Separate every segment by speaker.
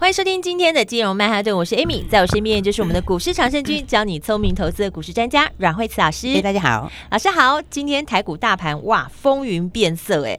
Speaker 1: 欢迎收听今天的金融曼哈顿，我是 Amy，在我身边就是我们的股市常胜军，教你聪明投资的股市专家阮慧慈老师。
Speaker 2: 哎，大家好，
Speaker 1: 老师好。今天台股大盘哇，风云变色，哎，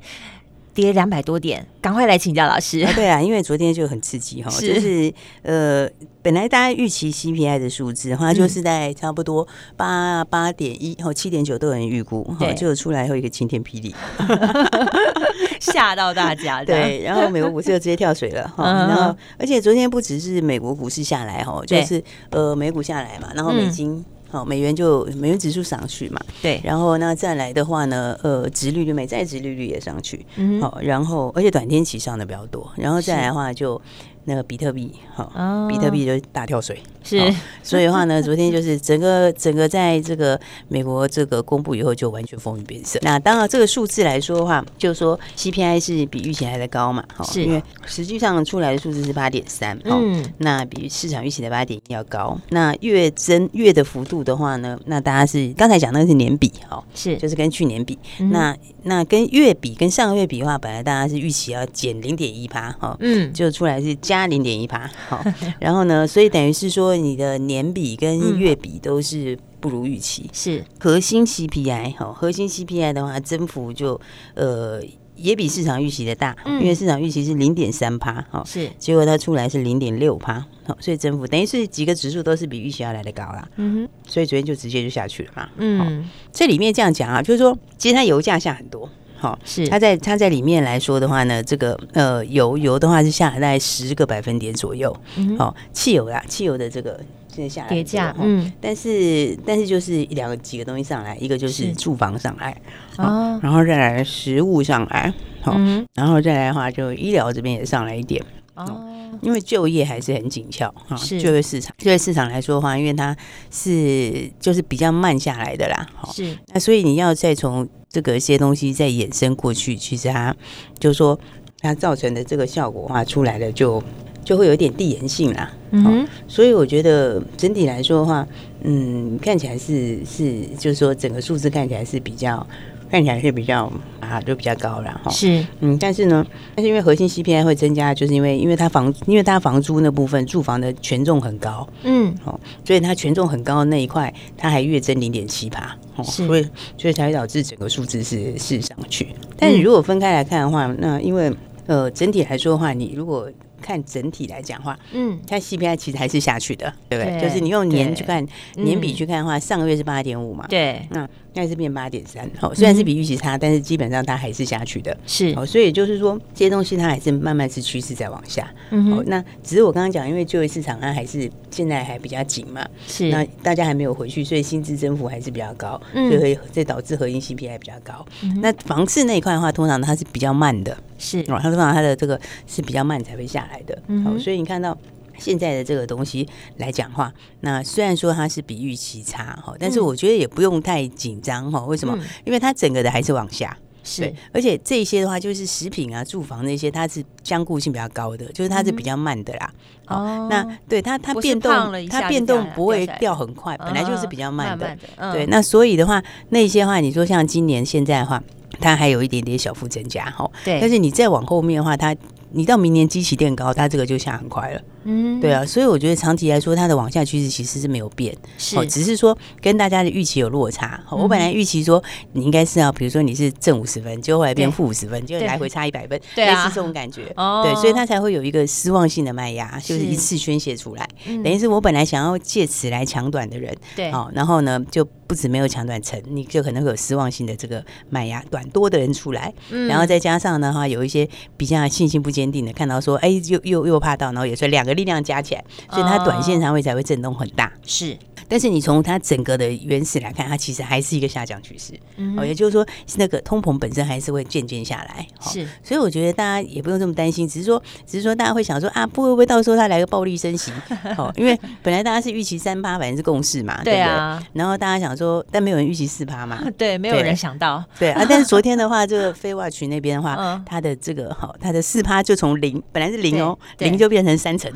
Speaker 1: 跌两百多点，赶快来请教老师。
Speaker 2: 啊对啊，因为昨天就很刺激哈，是就是呃。本来大家预期 CPI 的数字的话，就是在差不多八八点一或七点九都有人预估，哈，就出来后一个晴天霹雳
Speaker 1: 吓到大家。
Speaker 2: 对，然后美国股市就直接跳水了，哈，然后而且昨天不只是美国股市下来，哈，就是呃美股下来嘛，然后美金好美元就美元指数上去嘛，
Speaker 1: 对，
Speaker 2: 然后那再来的话呢，呃，殖利率美债殖利率也上去，好，然后而且短天期上的比较多，然后再来的话就。那个比特币，好，哦、比特币就大跳水，
Speaker 1: 是，
Speaker 2: 所以的话呢，昨天就是整个整个在这个美国这个公布以后，就完全风云变色。那当然，这个数字来说的话，就是说 CPI 是比预期还在高嘛，哈，是因为实际上出来的数字是八点三，嗯，那比市场预期的八点一要高。那月增月的幅度的话呢，那大家是刚才讲那个是年比，哈，是就是跟去年比，嗯、那那跟月比跟上个月比的话，本来大家是预期要减零点一趴，哈，嗯，就出来是加。加零点一趴，好，然后呢，所以等于是说你的年比跟月比都是不如预期，是。核心 CPI 哈，核心 CPI 的话增幅就呃也比市场预期的大，因为市场预期是零点三趴，好，是。结果它出来是零点六趴，好，所以增幅等于是几个指数都是比预期要来的高啦，嗯哼，所以昨天就直接就下去了嘛，嗯，这里面这样讲啊，就是说其实它油价下很多。好，是。它在它在里面来说的话呢，这个呃油油的话是下来大概十个百分点左右。好、嗯哦，汽油啦，汽油的这个现在下来跌价，嗯，但是但是就是两个几个东西上来，一个就是住房上来，哦，然后再来食物上来，好，嗯、然后再来的话就医疗这边也上来一点，哦，因为就业还是很紧俏哈，是。就业市场就业市场来说的话，因为它是就是比较慢下来的啦，是。那所以你要再从。这个一些东西再衍生过去，其实它就是说它造成的这个效果话，出来了就就会有点递延性啦。嗯、哦，所以我觉得整体来说的话，嗯，看起来是是，就是说整个数字看起来是比较。看起来是比较啊，就比较高了哈。是，嗯，但是呢，但是因为核心 CPI 会增加，就是因为因为它房，因为它房租那部分住房的权重很高，嗯，哦，所以它权重很高的那一块，它还月增零点七趴，哦，所以所以才会导致整个数字是是上去。但是如果分开来看的话，那因为呃整体来说的话，你如果看整体来讲的话，嗯，它 CPI 其实还是下去的，对不对？就是你用年去看年比去看的话，上个月是八点五嘛，对，那。现在是变八点三，好，虽然是比预期差，但是基本上它还是下去的，是，哦，所以就是说这些东西它还是慢慢是趋势在往下，嗯哼，那只是我刚刚讲，因为就业市场它还是现在还比较紧嘛，是，那大家还没有回去，所以薪资增幅还是比较高，嗯，所以这导致核心 CPI 比较高。那房市那一块的话，通常它是比较慢的，是，哦，它通常它的这个是比较慢才会下来的，好，所以你看到。现在的这个东西来讲话，那虽然说它是比预期差哈，但是我觉得也不用太紧张哈。为什么？嗯、因为它整个的还是往下，是。而且这些的话，就是食品啊、住房那些，它是相固性比较高的，就是它是比较慢的啦。哦，那对它它变动，它变动不会掉很快，本来就是比较慢的。对，那所以的话，那些话，你说像今年现在的话，它还有一点点小幅增加哈。对，但是你再往后面的话，它。你到明年基期垫高，它这个就下很快了。嗯，对啊，所以我觉得长期来说，它的往下趋势其实是没有变，是，只是说跟大家的预期有落差。我本来预期说你应该是要，比如说你是正五十分，结果后来变负五十分，就来回差一百分，对啊，是这种感觉。哦，对，所以它才会有一个失望性的卖压，就是一次宣泄出来，等于是我本来想要借此来抢短的人，对，好，然后呢就。不止没有抢短层，你就可能会有失望性的这个买压，短多的人出来，嗯、然后再加上的话，有一些比较信心不坚定的，看到说，哎，又又又怕到，然后也说两个力量加起来，所以它短线上会才会震动很大。是，但是你从它整个的原始来看，它其实还是一个下降趋势。嗯，哦，也就是说，那个通膨本身还是会渐渐下来。
Speaker 1: 是，
Speaker 2: 所以我觉得大家也不用这么担心，只是说，只是说大家会想说啊，不会不会到时候它来个暴力升息？哦，因为本来大家是预期三趴，反正是共识嘛，对啊。然后大家想说，但没有人预期四趴嘛，
Speaker 1: 对，没有人想到，
Speaker 2: 对啊。但是昨天的话，这个 FedWatch 那边的话，它的这个好，它的四趴就从零本来是零哦，零就变成三成，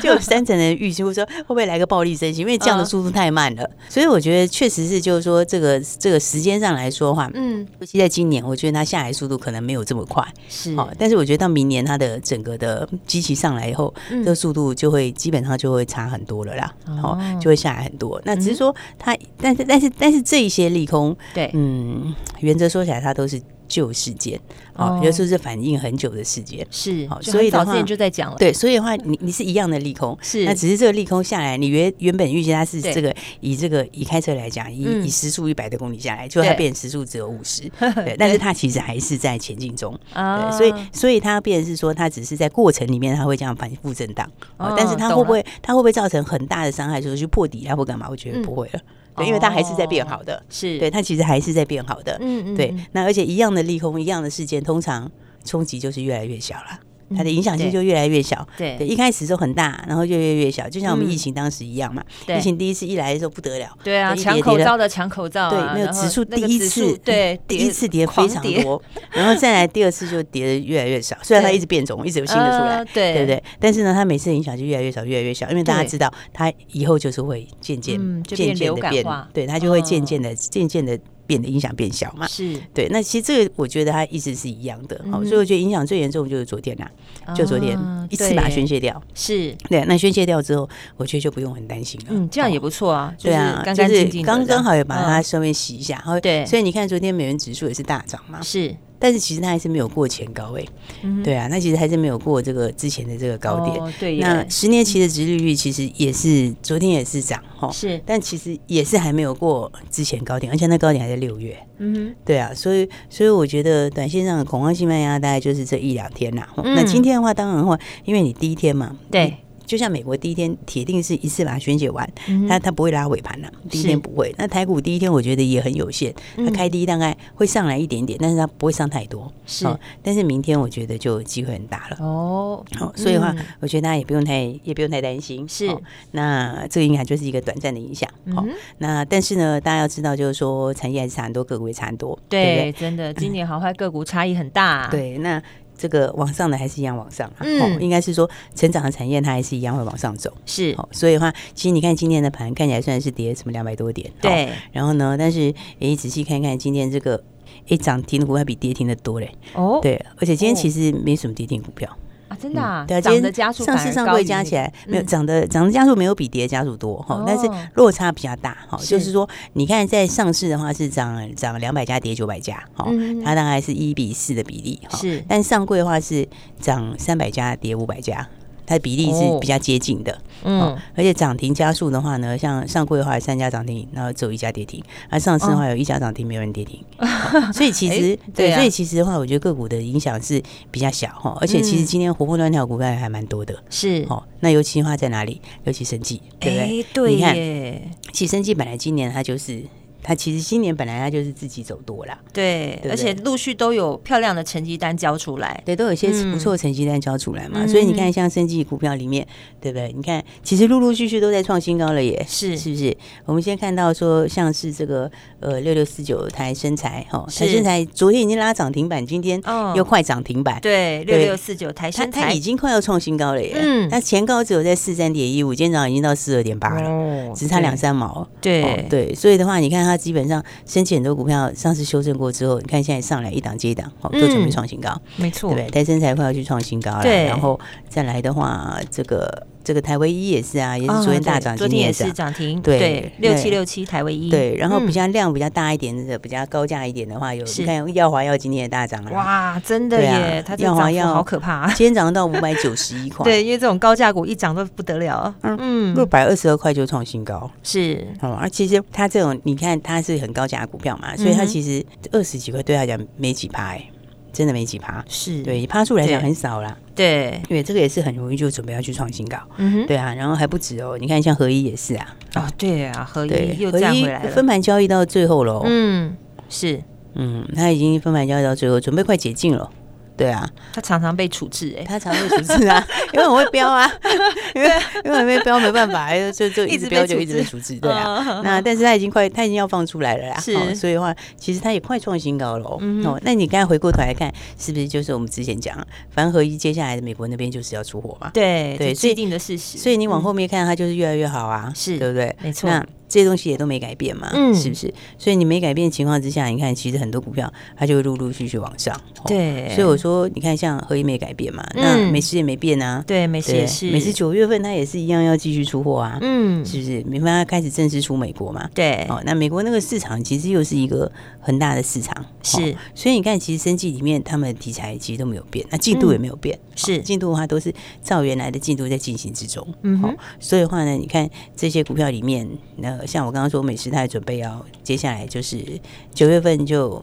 Speaker 2: 就有三成的预期，会说会不会来个暴力升息？因为这样的速度太慢了，所以我觉得确实是就是说这个这个时间上来说的话，嗯，尤其在今年，我觉得它下来速度可能没有这么快，是哦。但是我觉得到明年它的整个的机器上来以后，这个速度就会基本上就会差很多了啦，好，就会下来很多。那只是说它，但是但是但是这一些利空，对，嗯，原则说起来它都是。旧事件，哦，有时候是反映很久的时间，是，好，所以早之前
Speaker 1: 就在讲了，
Speaker 2: 对，所以的话，你你是一样的利空，是，那只是这个利空下来，你原原本预计它是这个以这个以开车来讲，以以时速一百的公里下来，就它变时速只有五十，对，但是它其实还是在前进中，对，所以所以它变是说，它只是在过程里面，它会这样反复震荡，但是它会不会它会不会造成很大的伤害，就是去破底啊或干嘛？我觉得不会了。对，因为它还是在变好的，是。对，它其实还是在变好的，嗯嗯，对，那而且一样的利空，一样的事件，通常冲击就是越来越小了。它的影响性就越来越小，对，对，一开始时候很大，然后就越来越小，就像我们疫情当时一样嘛。疫情第一次一来的时候不得了，对啊，
Speaker 1: 抢口罩的抢口罩，
Speaker 2: 对，那个指数第一次，对，第一次跌非常多，然后再来第二次就跌的越来越少。虽然它一直变种，一直有新的出来，对，对不对？但是呢，它每次影响就越来越少，越来越小，因为大家知道，它以后就是会渐渐、渐渐的变，对，它就会渐渐的、渐渐的。变得影响变小嘛？是对，那其实这个我觉得它一直是一样的，好，所以我觉得影响最严重就是昨天呐，就昨天一次把它宣泄掉，是对，那宣泄掉之后，我觉得就不用很担心了，嗯，
Speaker 1: 这样也不错啊，
Speaker 2: 对啊，就是刚刚好也把它稍微洗一下，好，对，所以你看昨天美元指数也是大涨嘛，是。但是其实它还是没有过前高位，对啊，那其实还是没有过这个之前的这个高点。对，那十年期的殖利率其实也是昨天也是涨哈，是，但其实也是还没有过之前高点，而且那高点还在六月。嗯哼，对啊，所以所以我觉得短线上的恐慌性卖压大概就是这一两天呐。那今天的话，当然的话，因为你第一天嘛，对。就像美国第一天铁定是一次把它宣解完，它它不会拉尾盘了。第一天不会。那台股第一天我觉得也很有限，它开低大概会上来一点点，但是它不会上太多。是，但是明天我觉得就机会很大了。哦，好，所以的话，我觉得大家也不用太也不用太担心。是，那这个应该就是一个短暂的影响。好，那但是呢，大家要知道，就是说产业还是差很多，个股也差很多。对，
Speaker 1: 真的，今年好坏个股差异很大。
Speaker 2: 对，那。这个往上的还是一样往上，嗯，应该是说成长的产业它还是一样会往上走，是，所以的话，其实你看今天的盘看起来虽然是跌什么两百多点，对，然后呢，但是诶仔细看看今天这个诶涨停的股票比跌停的多嘞，哦，对，而且今天其实没什么跌停股票。
Speaker 1: 啊，真的啊，
Speaker 2: 对，今天上市上柜加起来没有涨的涨的家数没有比跌的家数多哈，但是落差比较大哈，就是说你看在上市的话是涨涨两百家跌九百家哈，它大概是一比四的比例哈，是，但上柜的话是涨三百家跌五百家。它的比例是比较接近的，嗯，而且涨停加速的话呢，像上柜的话有三家涨停，然后只有一家跌停；而上市的话有一家涨停，没有人跌停。所以其实对，所以其实的话，我觉得个股的影响是比较小哈。而且其实今天活蹦乱跳股票还蛮多的，是哦。那尤其的话在哪里？尤其生技，对不对？对，你看，其实生技本来今年它就是。它其实今年本来他就是自己走多了，
Speaker 1: 对，而且陆续都有漂亮的成绩单交出来，
Speaker 2: 对，都有些不错的成绩单交出来嘛。所以你看，像生技股票里面，对不对？你看，其实陆陆续续都在创新高了，也是是不是？我们先看到说，像是这个呃六六四九台生材哈，台生材昨天已经拉涨停板，今天又快涨停板，
Speaker 1: 对，六六四九台生材
Speaker 2: 它已经快要创新高了耶。嗯，它前高只有在四三点一五，今天早上已经到四二点八了，只差两三毛。对对，所以的话，你看它。基本上，申请很多股票上次修正过之后，你看现在上来一档接一档，好，都准备创新高，没错，对？台生材快要去创新高了，然后再来的话，这个。这个台维一也是啊，也是昨天大涨，
Speaker 1: 昨天也是涨停，对，六七六七台维一，
Speaker 2: 对，然后比较量比较大一点的，比较高价一点的话，有你看耀华药今天也大涨了，
Speaker 1: 哇，真的耶，它耀华药好可怕，
Speaker 2: 今天涨到五百九十一 块，
Speaker 1: 对，因为这种高价股一涨都不得了，
Speaker 2: 嗯，六百二十二块就创新高，是，哦，而其实它这种你看它是很高价股票嘛，所以它其实二十几块对他讲没几趴。真的没几趴，
Speaker 1: 是
Speaker 2: 对，趴数来讲很少啦。
Speaker 1: 对，
Speaker 2: 因为这个也是很容易就准备要去创新高。
Speaker 1: 嗯哼，
Speaker 2: 对啊，然后还不止哦，你看像合一也是啊。
Speaker 1: 哦，对啊，合一又站回来了，
Speaker 2: 分盘交易到最后了。
Speaker 1: 嗯，是，
Speaker 2: 嗯，他已经分盘交易到最后，准备快解禁了。对啊，
Speaker 1: 他常常被处置哎，
Speaker 2: 他常常被处置啊，因为我会飙啊，因为因为很会飙，没办法，就就一直飙就一直被处置，对啊。那但是他已经快，他已经要放出来了啦，是，所以的话，其实他也快创新高了哦。那你刚才回过头来看，是不是就是我们之前讲，反正合一接下来的美国那边就是要出货嘛？
Speaker 1: 对对，既定的事实。
Speaker 2: 所以你往后面看，它就是越来越好啊，是对不对？
Speaker 1: 没错。
Speaker 2: 这些东西也都没改变嘛，嗯，是不是？所以你没改变的情况之下，你看，其实很多股票它就会陆陆续续往上。
Speaker 1: 对，
Speaker 2: 所以我说，你看，像合一没改变嘛，那美食也没变啊。
Speaker 1: 对，美食也是，
Speaker 2: 美食九月份它也是一样要继续出货啊。嗯，是不是？没办法开始正式出美国嘛？
Speaker 1: 对。
Speaker 2: 哦，那美国那个市场其实又是一个很大的市场。
Speaker 1: 是。
Speaker 2: 所以你看，其实生计里面他们的题材其实都没有变，那进度也没有变。是。进度的话都是照原来的进度在进行之中。嗯哼。所以的话呢，你看这些股票里面，那像我刚刚说美。时态准备要，接下来就是九月份就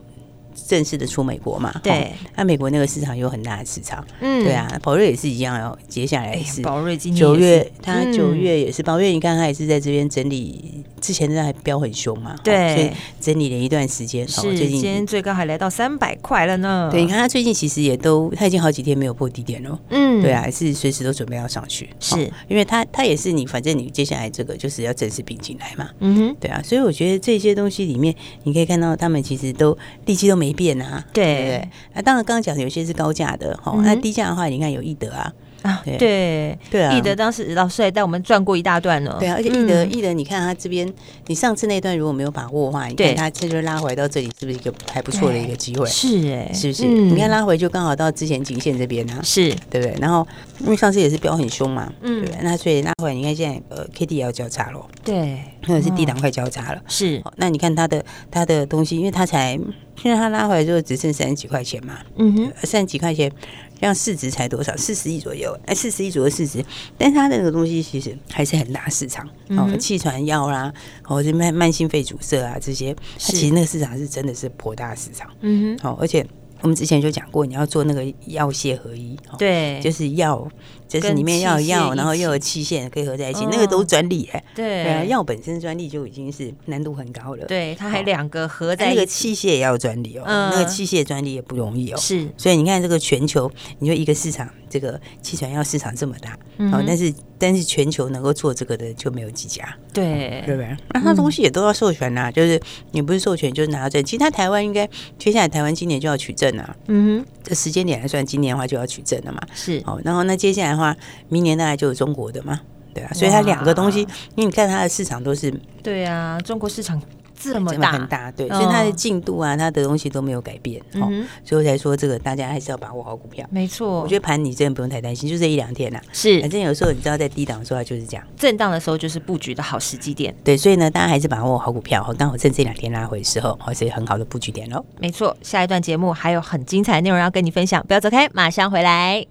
Speaker 2: 正式的出美国嘛？对，那美国那个市场有很大的市场，嗯，对啊，宝瑞也是一样哦。接下来是
Speaker 1: 宝瑞今年
Speaker 2: 九月，他九月也是宝瑞，你看他也是在这边整理。之前在还飙很凶嘛，对，所以整理了一段时间。
Speaker 1: 是，最近今天最高还来到三百块了呢。
Speaker 2: 对，你看它最近其实也都，它已经好几天没有破低点了。嗯，对啊，是随时都准备要上去。是，因为它它也是你，反正你接下来这个就是要正式并进来嘛。嗯哼，对啊，所以我觉得这些东西里面，你可以看到他们其实都利基都没变啊。对对，那当然刚刚讲的有些是高价的哈，那低价的话，你看有易德啊。
Speaker 1: 啊，对。对。啊，易德当时老师还带我们转过一大段呢。
Speaker 2: 对啊，而且易德易德，你看他这边，你上次那段如果没有把握的话，你看他这就拉回到这里，是不是一个还不错的一个机会？
Speaker 1: 是哎，
Speaker 2: 是不是？你看拉回就刚好到之前颈线这边啊，是。对不对？然后因为上次也是飙很凶嘛，嗯，对，那所以拉回，你看现在呃，K D 也要交叉了，对，或者是低档快交叉了，是。那你看它的它的东西，因为它才现在它拉回来之后只剩三十几块钱嘛，嗯哼，三十几块钱。这样市值才多少？四十亿左右，哎，四十亿左右市值，但是它的那个东西其实还是很大市场，哦，气喘药啦，或者慢慢性肺阻塞啊这些，它其实那个市场是真的是颇大市场，嗯哼，好，而且我们之前就讲过，你要做那个药械合一，对，就是药。就是里面要有药，然后又有器械可以合在一起，那个都是专利哎。对，对啊，药本身专利就已经是难度很高了。
Speaker 1: 对，它还两个合在一起，
Speaker 2: 那个器械也要专利哦。嗯那个器械专利也不容易哦。是，所以你看这个全球，你说一个市场，这个气喘药市场这么大，哦，但是但是全球能够做这个的就没有几家。对，对不对？那它东西也都要授权呐，就是你不是授权就是拿到证。其实它台湾应该接下来台湾今年就要取证啊。嗯哼，这时间点来算，今年的话就要取证了嘛。是，哦，然后那接下来。话明年大概就是中国的嘛，对啊，所以它两个东西，因为你看它的市场都是
Speaker 1: 对啊，中国市场这么大。
Speaker 2: 很大，对，所以它的进度啊，它的东西都没有改变，哦，所以我才说这个大家还是要把握好股票，没错，我觉得盘你真的不用太担心，就这一两天呐，是，反正有时候你知道在低档的时候就是这样，
Speaker 1: 震荡的时候就是布局的好时机点，
Speaker 2: 对，所以呢，大家还是把握好股票，好，刚好趁这两天拉回的时候，好，是很好的布局点喽，
Speaker 1: 没错，下一段节目还有很精彩的内容要跟你分享，不要走开，马上回来。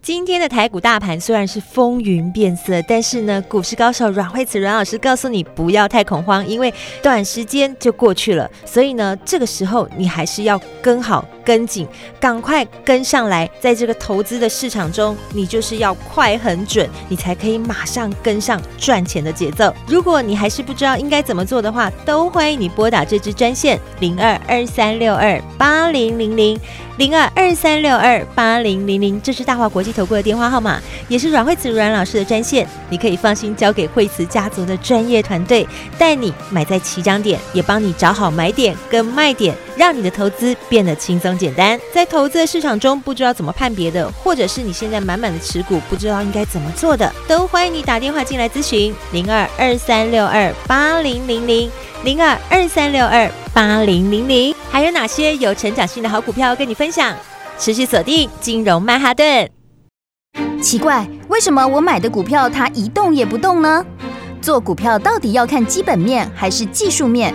Speaker 1: 今天的台股大盘虽然是风云变色，但是呢，股市高手阮慧慈阮老师告诉你不要太恐慌，因为短时间就过去了。所以呢，这个时候你还是要跟好、跟紧，赶快跟上来。在这个投资的市场中，你就是要快、很准，你才可以马上跟上赚钱的节奏。如果你还是不知道应该怎么做的话，都欢迎你拨打这支专线零二二三六二八零零零零二二三六二八零零零，这是大华国际。投顾的电话号码也是阮惠慈阮老师的专线，你可以放心交给惠慈家族的专业团队，带你买在起涨点，也帮你找好买点跟卖点，让你的投资变得轻松简单。在投资的市场中，不知道怎么判别的，或者是你现在满满的持股，不知道应该怎么做的，都欢迎你打电话进来咨询零二二三六二八零零零零二二三六二八零零零。还有哪些有成长性的好股票跟你分享？持续锁定金融曼哈顿。
Speaker 3: 奇怪，为什么我买的股票它一动也不动呢？做股票到底要看基本面，还是技术面，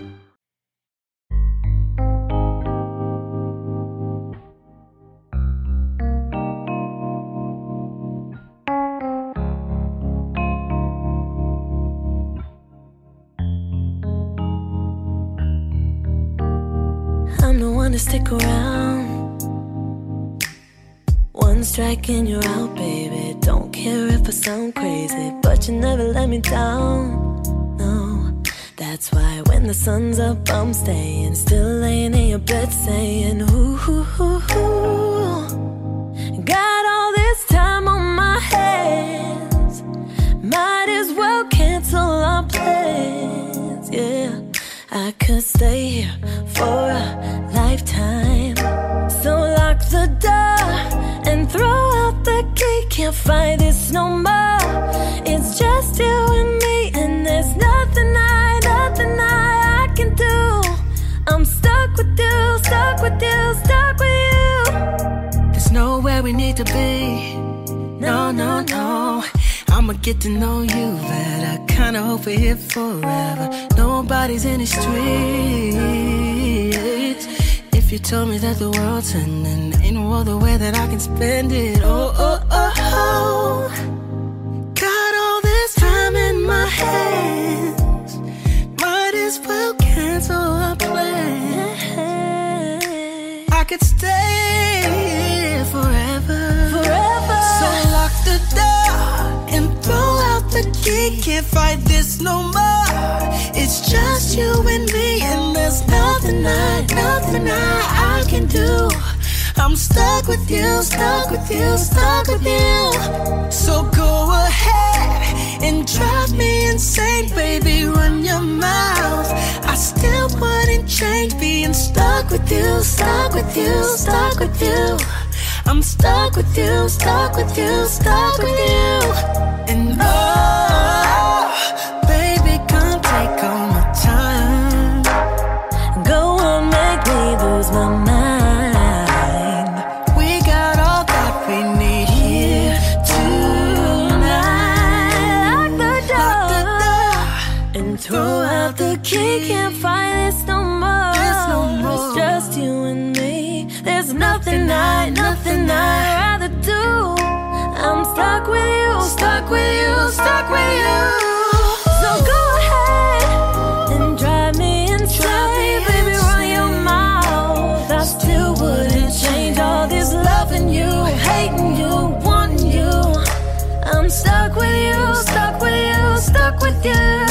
Speaker 4: bound to stick around. One strike and you're out, baby. Don't care if I sound crazy, but you never let me down. No, that's why when the sun's up, I'm staying. Still laying in your bed saying, ooh, ooh, ooh, ooh. Got all this time on my hands. Might as well cancel our plans, yeah. I could stay here for a lifetime. So lock the door and throw out the key. Can't fight this no more. It's just you and me, and there's nothing I, nothing I, I can do. I'm stuck with you, stuck with you, stuck with you.
Speaker 5: There's nowhere we need to be.
Speaker 4: No, no, no.
Speaker 5: I'ma get to know you better. Kinda hope we're here forever. Nobody's in the streets. You told me that the world's ending, ain't no other way that I can spend it. Oh, oh, oh, oh. Got all this time in my hands. Might as well cancel our plans. I could stay He can't fight this no more. It's just you and me, and there's nothing I, nothing I, I can do. I'm stuck with you, stuck with you, stuck with you. So go ahead and drive me insane, baby. Run your mouth. I still wouldn't change being stuck with you, stuck with you, stuck with you. I'm stuck with you, stuck with you, stuck with you. And oh.
Speaker 4: stuck with you, stuck with you, stuck with you. So go ahead and drive me insane, your mouth. I still wouldn't change all this loving you, hating you, wanting you. I'm stuck with you, stuck with you, stuck with you.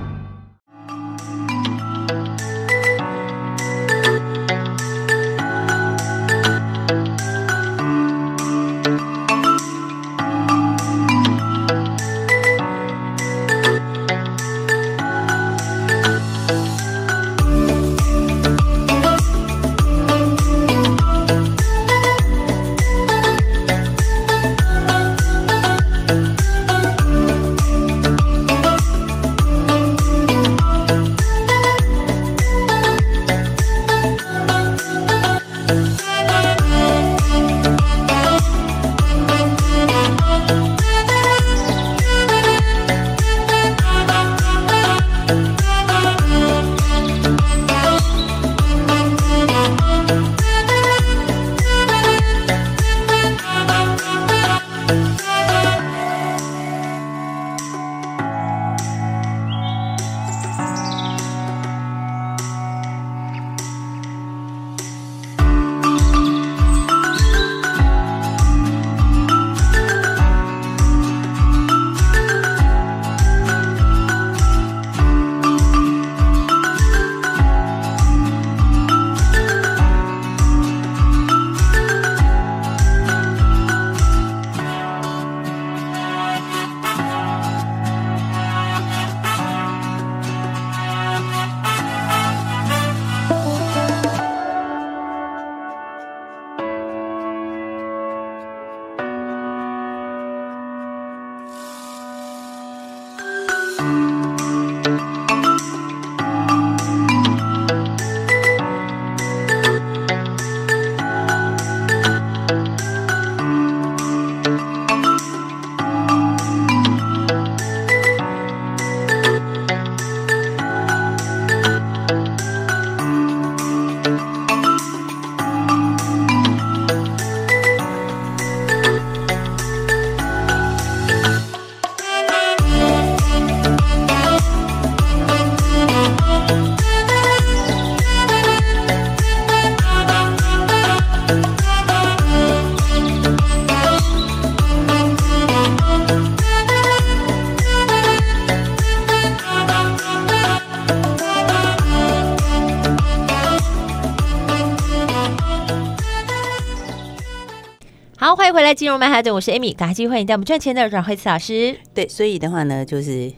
Speaker 1: 融曼哈顿，我是 Amy，感谢欢迎带我们赚钱的阮慧慈老师。
Speaker 2: 对，所以的话呢，就是。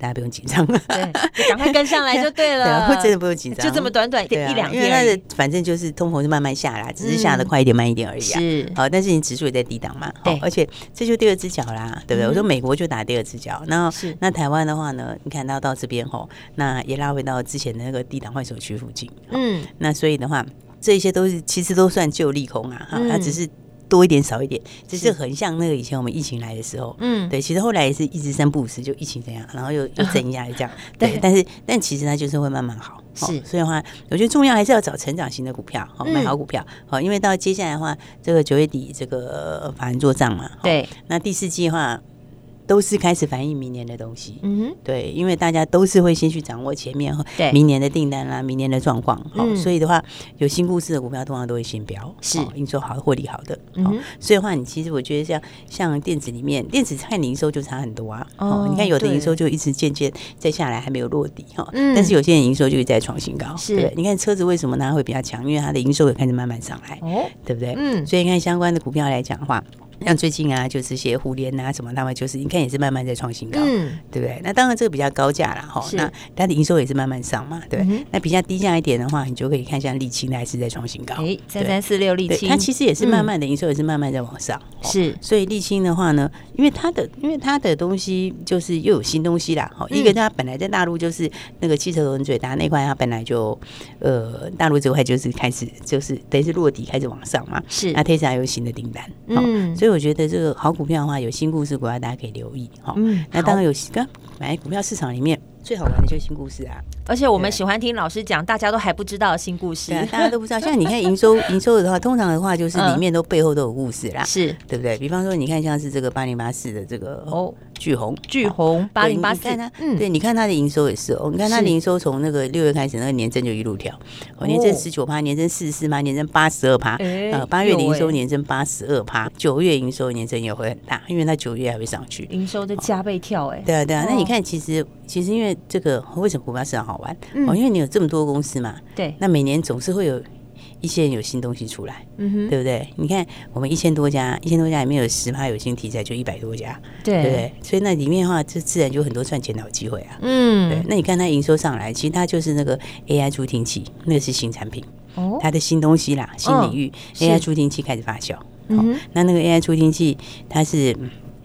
Speaker 2: 大家不用紧张，
Speaker 1: 对，赶快跟上来就对了。
Speaker 2: 对，真的不用紧张，
Speaker 1: 就这么短短一两天，
Speaker 2: 因为它的反正就是通膨是慢慢下来，只是下的快一点、慢一点而已。
Speaker 1: 是，
Speaker 2: 好，但是你指数也在低档嘛，对，而且这就第二只脚啦，对不对？我说美国就打第二只脚，然后是那台湾的话呢，你看到到这边吼，那也拉回到之前的那个低档换手区附近，嗯，那所以的话，这些都是其实都算旧利空啊，哈，它只是。多一点少一点，只是很像那个以前我们疫情来的时候，嗯，对，其实后来也是一直三不五时就疫情怎样，然后又又 增压这样，对，但是但其实它就是会慢慢好，是，所以的话，我觉得重要还是要找成长型的股票，好买好股票，好，因为到接下来的话，这个九月底这个法人做账嘛，对，那第四季的话。都是开始反映明年的东西，嗯哼，对，因为大家都是会先去掌握前面对。明年的订单啦，明年的状况，好，所以的话，有新故事的股票通常都会先标，是营收好、获利好的，嗯，所以的话，你其实我觉得像像电子里面，电子看营收就差很多啊，哦，你看有的营收就一直渐渐再下来，还没有落底哈，但是有些人营收就在创新高，是，你看车子为什么它会比较强？因为它的营收也开始慢慢上来，哦，对不对？嗯，所以你看相关的股票来讲的话。像最近啊，就是些互联啊什么，他们就是你看也是慢慢在创新高，嗯，对不对？那当然这个比较高价了哈，那它的营收也是慢慢上嘛，对。那比较低价一点的话，你就可以看像丽清还是在创新高，哎，
Speaker 1: 三三四六沥青，
Speaker 2: 它其实也是慢慢的营收也是慢慢在往上，是。所以沥青的话呢，因为它的因为它的东西就是又有新东西啦，哈，一个它本来在大陆就是那个汽车轮嘴，它那块它本来就呃大陆这块就是开始就是等于是落地开始往上嘛，是。那 Tesla 有新的订单，嗯，所以。我觉得这个好股票的话，有新故事股票，大家可以留意哈。嗯，那当然有刚买股票市场里面最好玩的就是新故事啊。
Speaker 1: 而且我们喜欢听老师讲，大家都还不知道的新故事，
Speaker 2: 大家都不知道。像你看营收，营收的话，通常的话就是里面都背后都有故事啦，是。对不对？比方说，你看像是这个八零八四的这个哦，巨红，巨红八零八四，嗯，对，你看它的营收也是哦，你看它的营收从那个六月开始，那个年增就一路跳，哦，年增十九趴，年增四十四趴，年增八十二趴，呃，八月营收年增八十二趴，九月营收年增也会很大，因为它九月还会上去，
Speaker 1: 营收的加倍跳，哎，
Speaker 2: 对啊，对啊。那你看，其实其实因为这个为什么股票市场好玩？哦，因为你。有这么多公司嘛？对，那每年总是会有一些人有新东西出来，嗯哼，对不对？你看我们一千多家，一千多家里面有十趴有新题材，就一百多家，对，对不对？所以那里面的话，就自然就很多赚钱的好机会啊。嗯，对。那你看它营收上来，其实它就是那个 AI 助听器，那个是新产品，哦，它的新东西啦，新领域 AI 助听器开始发酵。哦，那那个 AI 助听器，它是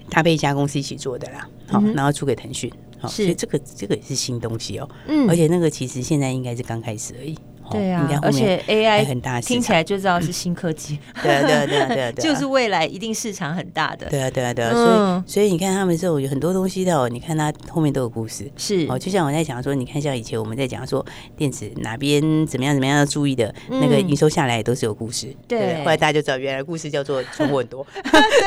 Speaker 2: 他被一家公司一起做的啦，好，然后出给腾讯。所以这个这个也是新东西哦，嗯，而且那个其实现在应该是刚开始而已。
Speaker 1: 对啊，而且 AI 很大，听起来就知道是新科技。
Speaker 2: 对啊，对啊，对啊，对啊，
Speaker 1: 就是未来一定市场很大的。
Speaker 2: 对啊，对啊，对啊。所以，所以你看他们这种有很多东西的哦，你看它后面都有故事。是哦，就像我在讲说，你看像以前我们在讲说电子哪边怎么样怎么样要注意的，那个营收下来也都是有故事。对，后来大家就知道原来故事叫做存货很多。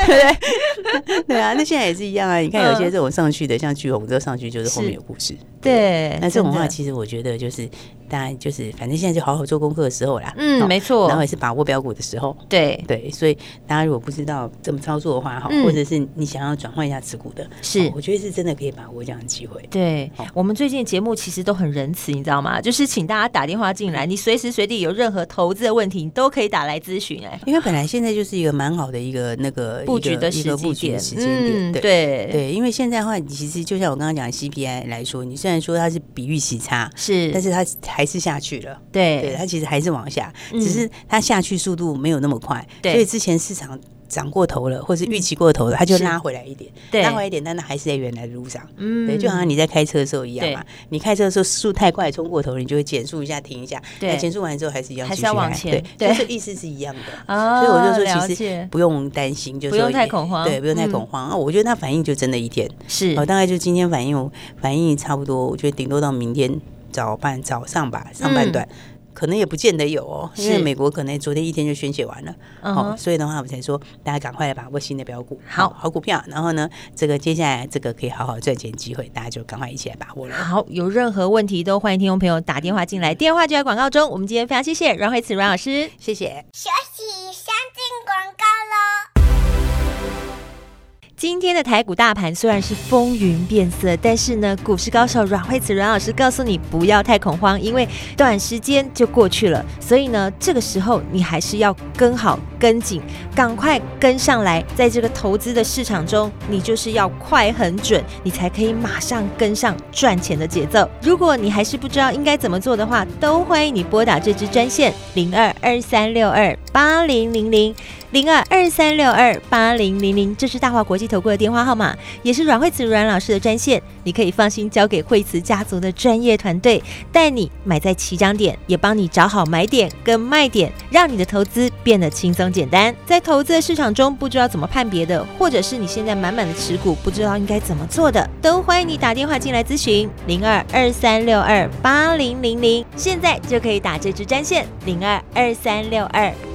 Speaker 2: 对对啊，那现在也是一样啊。你看有些这种上去的，像巨红这上去就是后面有故事。对，那这种话其实我觉得就是。大家，就是反正现在就好好做功课的时候啦。嗯，没错。然后也是把握标股的时候。对对，所以大家如果不知道怎么操作的话，哈，或者是你想要转换一下持股的，是，我觉得是真的可以把握这样的机会。
Speaker 1: 对，我们最近节目其实都很仁慈，你知道吗？就是请大家打电话进来，你随时随地有任何投资的问题，你都可以打来咨询。哎，
Speaker 2: 因为本来现在就是一个蛮好的一个那个
Speaker 1: 布局的时机点，时间点。对对，
Speaker 2: 因为现在的话，其实就像我刚刚讲 CPI 来说，你虽然说它是比预期差，是，但是它还是下去了，对，对，它其实还是往下，嗯、只是它下去速度没有那么快，对所以之前市场涨过头了，或是预期过头了，它就拉回来一点，拉回来一点，但它还是在原来的路上，嗯，对，就好像你在开车的时候一样嘛，你开车的时候速太快冲过头，你就会减速一下，停一下，对，减速完之后还是一样，还是要往前，对，就是意思是一样的，哦、所以我就说其实不用担心，就不用太恐慌，对，不用太恐慌。啊，我觉得它反应就真的一天。是，大概就今天反应反应差不多，我觉得顶多到明天。早半早上吧，上半段、嗯、可能也不见得有哦，因为美国可能昨天一天就宣泄完了，好、uh huh 哦，所以的话我才说大家赶快来把握新的标股，好好股票，然后呢，这个接下来这个可以好好赚钱机会，大家就赶快一起来把握了。
Speaker 1: 好，有任何问题都欢迎听众朋友打电话进来，电话就在广告中。我们今天非常谢谢阮慧慈阮老师，谢谢。休息，先进广告喽。今天的台股大盘虽然是风云变色，但是呢，股市高手阮慧慈阮老师告诉你不要太恐慌，因为短时间就过去了。所以呢，这个时候你还是要跟好、跟紧，赶快跟上来。在这个投资的市场中，你就是要快、很准，你才可以马上跟上赚钱的节奏。如果你还是不知道应该怎么做的话，都欢迎你拨打这支专线零二二三六二八零零零。零二二三六二八零零零，这是大华国际投顾的电话号码，也是阮慧慈阮老师的专线。你可以放心交给惠慈家族的专业团队，带你买在起涨点，也帮你找好买点跟卖点，让你的投资变得轻松简单。在投资的市场中，不知道怎么判别的，或者是你现在满满的持股，不知道应该怎么做的，都欢迎你打电话进来咨询。零二二三六二八零零零，现在就可以打这支专线零二二三六二。